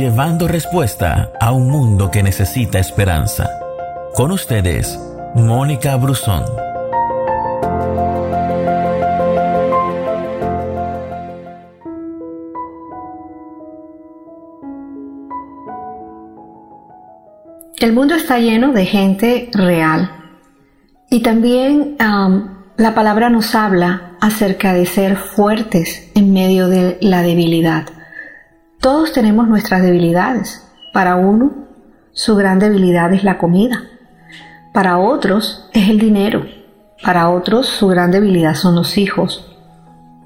llevando respuesta a un mundo que necesita esperanza. Con ustedes, Mónica Brusón. El mundo está lleno de gente real. Y también la palabra nos habla acerca de ser fuertes en medio de la debilidad. Todos tenemos nuestras debilidades. Para uno, su gran debilidad es la comida. Para otros es el dinero. Para otros, su gran debilidad son los hijos.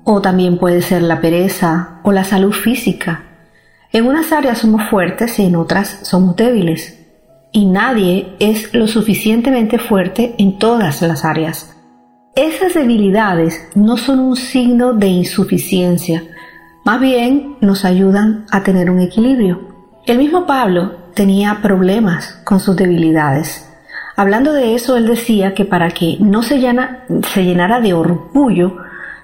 O también puede ser la pereza o la salud física. En unas áreas somos fuertes y en otras somos débiles y nadie es lo suficientemente fuerte en todas las áreas. Esas debilidades no son un signo de insuficiencia, más bien nos ayudan a tener un equilibrio. El mismo Pablo tenía problemas con sus debilidades. Hablando de eso, él decía que para que no se, se llenara de orgullo,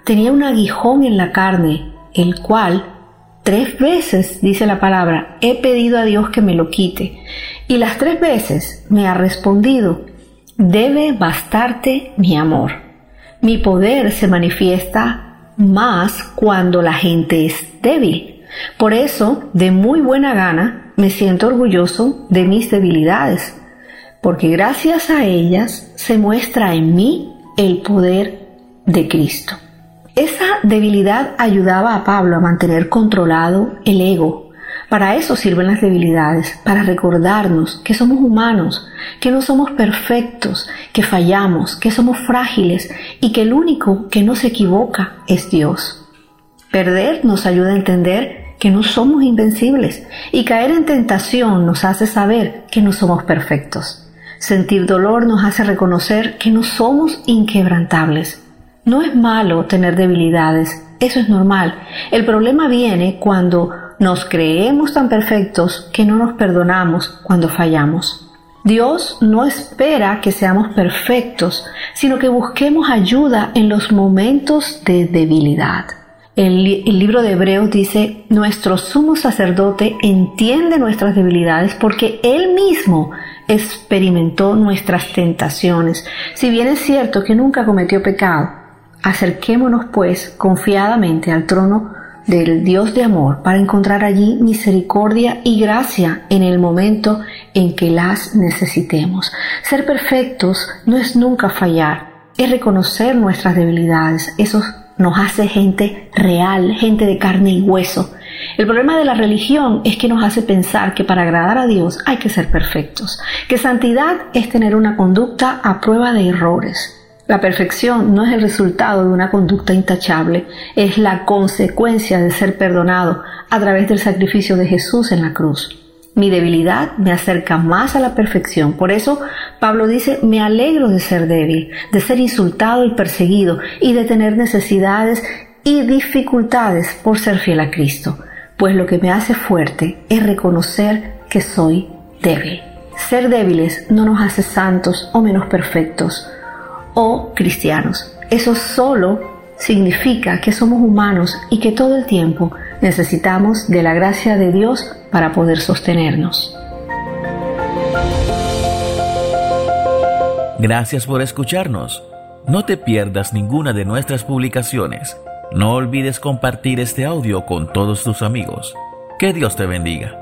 tenía un aguijón en la carne, el cual tres veces, dice la palabra, he pedido a Dios que me lo quite. Y las tres veces me ha respondido, debe bastarte mi amor. Mi poder se manifiesta más cuando la gente es débil. Por eso, de muy buena gana, me siento orgulloso de mis debilidades, porque gracias a ellas se muestra en mí el poder de Cristo. Esa debilidad ayudaba a Pablo a mantener controlado el ego para eso sirven las debilidades, para recordarnos que somos humanos, que no somos perfectos, que fallamos, que somos frágiles y que el único que no se equivoca es Dios. Perder nos ayuda a entender que no somos invencibles y caer en tentación nos hace saber que no somos perfectos. Sentir dolor nos hace reconocer que no somos inquebrantables. No es malo tener debilidades, eso es normal. El problema viene cuando nos creemos tan perfectos que no nos perdonamos cuando fallamos. Dios no espera que seamos perfectos, sino que busquemos ayuda en los momentos de debilidad. El, libro de Hebreos dice, nuestro sumo sacerdote entiende nuestras debilidades porque Él mismo experimentó nuestras tentaciones. Si bien es cierto que nunca cometió pecado, acerquémonos pues confiadamente al trono del Dios de amor para encontrar allí misericordia y gracia en el momento en que las necesitemos. Ser perfectos no es nunca fallar, es reconocer nuestras debilidades. Eso nos hace gente real, gente de carne y hueso. El problema de la religión es que nos hace pensar que para agradar a Dios hay que ser perfectos, que santidad es tener una conducta a prueba de errores, la perfección no es el resultado de una conducta intachable, es la consecuencia de ser perdonado a través del sacrificio de Jesús en la cruz. Mi debilidad me acerca más a la perfección. Por eso Pablo dice, me alegro de ser débil, de ser insultado y perseguido y de tener necesidades y dificultades por ser fiel a Cristo. Pues lo que me hace fuerte es reconocer que soy débil. Ser débiles no nos hace santos o menos perfectos o cristianos. Eso solo significa que somos humanos y que todo el tiempo necesitamos de la gracia de Dios para poder sostenernos. Gracias por escucharnos. No te pierdas ninguna de nuestras publicaciones. No olvides compartir este audio con todos tus amigos. Que Dios te bendiga.